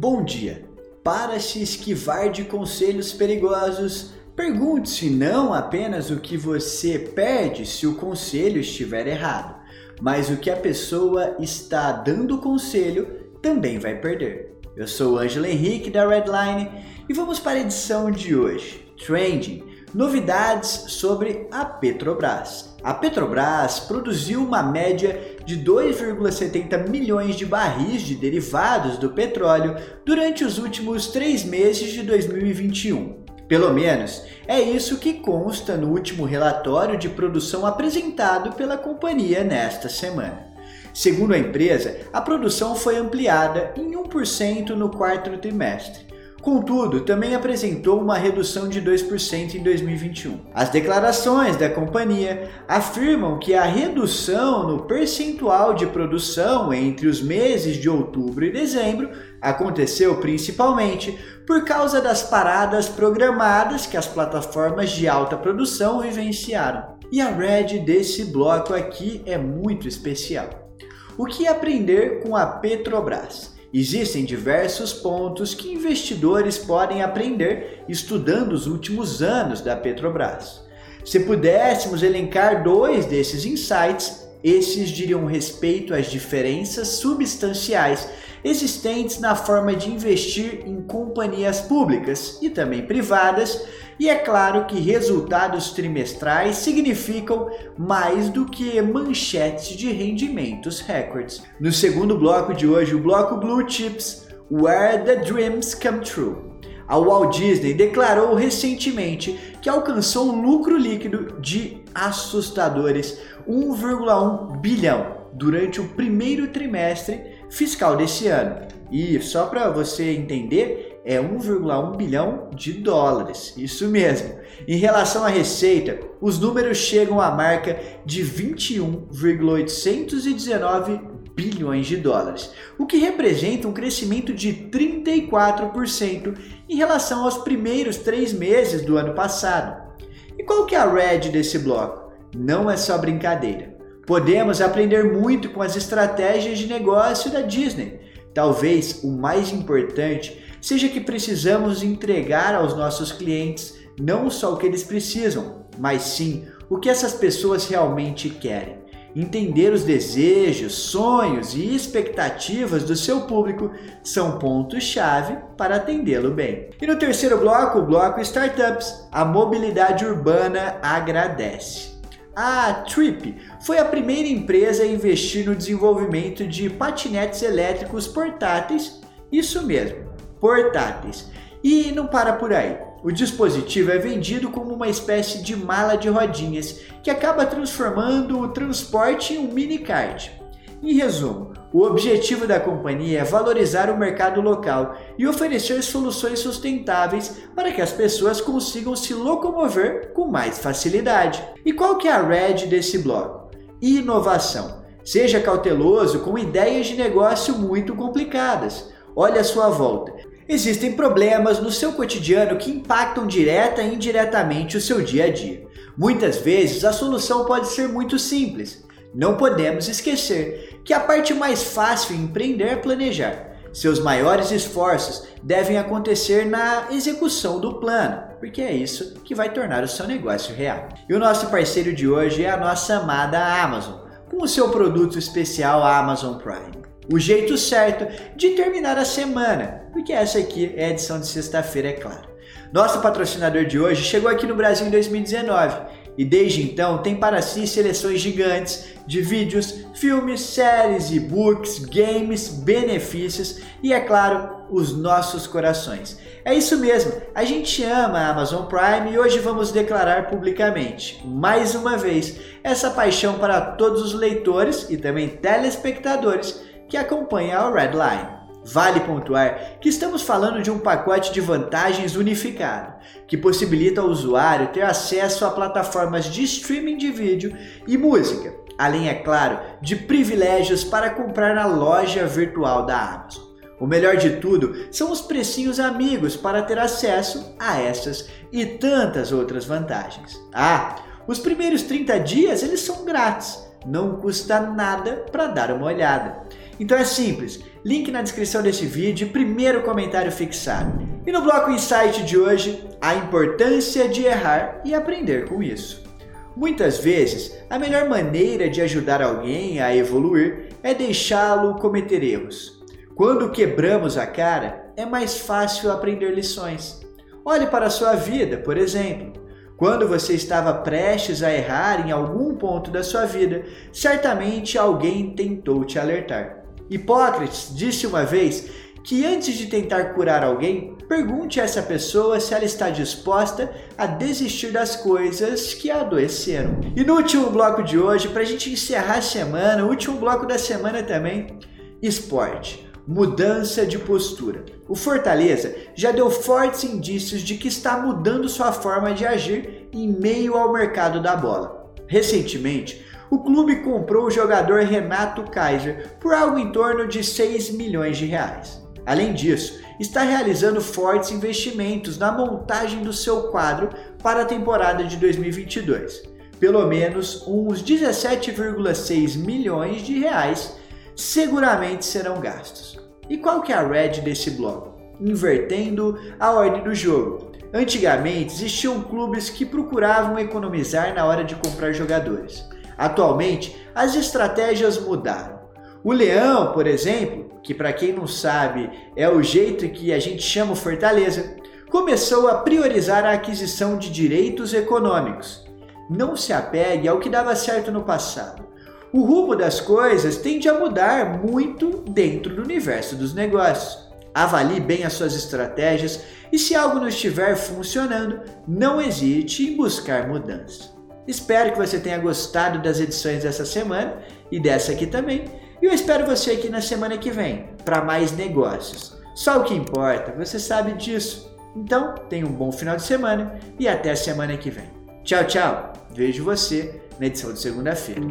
Bom dia! Para se esquivar de conselhos perigosos, pergunte-se não apenas o que você perde se o conselho estiver errado, mas o que a pessoa está dando conselho também vai perder. Eu sou Ângelo Henrique da Redline e vamos para a edição de hoje. Trending Novidades sobre a Petrobras. A Petrobras produziu uma média de 2,70 milhões de barris de derivados do petróleo durante os últimos três meses de 2021. Pelo menos é isso que consta no último relatório de produção apresentado pela companhia nesta semana. Segundo a empresa, a produção foi ampliada em 1% no quarto trimestre, Contudo, também apresentou uma redução de 2% em 2021. As declarações da companhia afirmam que a redução no percentual de produção entre os meses de outubro e dezembro aconteceu principalmente por causa das paradas programadas que as plataformas de alta produção vivenciaram. E a red desse bloco aqui é muito especial. O que aprender com a Petrobras? Existem diversos pontos que investidores podem aprender estudando os últimos anos da Petrobras. Se pudéssemos elencar dois desses insights, esses diriam respeito às diferenças substanciais existentes na forma de investir em companhias públicas e também privadas e é claro que resultados trimestrais significam mais do que manchetes de rendimentos recordes. No segundo bloco de hoje, o bloco Blue Chips, Where the Dreams Come True. A Walt Disney declarou recentemente que alcançou um lucro líquido de assustadores 1,1 bilhão durante o primeiro trimestre fiscal desse ano. E só para você entender, é 1,1 bilhão de dólares. Isso mesmo. Em relação à receita, os números chegam à marca de 21,819 bilhões de dólares, o que representa um crescimento de 34% em relação aos primeiros três meses do ano passado. E qual que é a red desse bloco? Não é só brincadeira. Podemos aprender muito com as estratégias de negócio da Disney. Talvez o mais importante seja que precisamos entregar aos nossos clientes não só o que eles precisam, mas sim o que essas pessoas realmente querem. Entender os desejos, sonhos e expectativas do seu público são pontos-chave para atendê-lo bem. E no terceiro bloco, o bloco Startups, a mobilidade urbana agradece. A Trip foi a primeira empresa a investir no desenvolvimento de patinetes elétricos portáteis, isso mesmo, portáteis. E não para por aí. O dispositivo é vendido como uma espécie de mala de rodinhas que acaba transformando o transporte em um mini kart. Em resumo, o objetivo da companhia é valorizar o mercado local e oferecer soluções sustentáveis para que as pessoas consigam se locomover com mais facilidade. E qual que é a red desse bloco? Inovação. Seja cauteloso com ideias de negócio muito complicadas. Olhe à sua volta. Existem problemas no seu cotidiano que impactam direta e indiretamente o seu dia a dia. Muitas vezes a solução pode ser muito simples. Não podemos esquecer que a parte mais fácil em empreender é planejar. Seus maiores esforços devem acontecer na execução do plano, porque é isso que vai tornar o seu negócio real. E o nosso parceiro de hoje é a nossa amada Amazon, com o seu produto especial Amazon Prime o jeito certo de terminar a semana, porque essa aqui é a edição de sexta-feira, é claro. Nosso patrocinador de hoje chegou aqui no Brasil em 2019 e desde então tem para si seleções gigantes de vídeos, filmes, séries, e-books, games, benefícios e, é claro, os nossos corações. É isso mesmo, a gente ama a Amazon Prime e hoje vamos declarar publicamente, mais uma vez, essa paixão para todos os leitores e também telespectadores que acompanha a Redline. Vale pontuar que estamos falando de um pacote de vantagens unificado, que possibilita ao usuário ter acesso a plataformas de streaming de vídeo e música, além, é claro, de privilégios para comprar na loja virtual da Amazon. O melhor de tudo são os precinhos amigos para ter acesso a essas e tantas outras vantagens. Ah, os primeiros 30 dias eles são grátis, não custa nada para dar uma olhada. Então é simples, Link na descrição desse vídeo e primeiro comentário fixado. E no bloco Insight de hoje, a importância de errar e aprender com isso. Muitas vezes, a melhor maneira de ajudar alguém a evoluir é deixá-lo cometer erros. Quando quebramos a cara, é mais fácil aprender lições. Olhe para a sua vida, por exemplo. Quando você estava prestes a errar em algum ponto da sua vida, certamente alguém tentou te alertar. Hipócrates disse uma vez que antes de tentar curar alguém, pergunte a essa pessoa se ela está disposta a desistir das coisas que a adoeceram. E no último bloco de hoje, para a gente encerrar a semana, último bloco da semana também, esporte mudança de postura. O Fortaleza já deu fortes indícios de que está mudando sua forma de agir em meio ao mercado da bola. Recentemente, o clube comprou o jogador Renato Kaiser por algo em torno de 6 milhões de reais. Além disso, está realizando fortes investimentos na montagem do seu quadro para a temporada de 2022. Pelo menos uns 17,6 milhões de reais seguramente serão gastos. E qual que é a red desse bloco? Invertendo a ordem do jogo. Antigamente existiam clubes que procuravam economizar na hora de comprar jogadores. Atualmente, as estratégias mudaram. O Leão, por exemplo, que para quem não sabe é o jeito que a gente chama o Fortaleza, começou a priorizar a aquisição de direitos econômicos. Não se apegue ao que dava certo no passado o rumo das coisas tende a mudar muito dentro do universo dos negócios. Avalie bem as suas estratégias e se algo não estiver funcionando, não hesite em buscar mudanças. Espero que você tenha gostado das edições dessa semana e dessa aqui também. E eu espero você aqui na semana que vem para mais negócios. Só o que importa, você sabe disso. Então, tenha um bom final de semana e até a semana que vem. Tchau, tchau. Vejo você na edição de segunda-feira.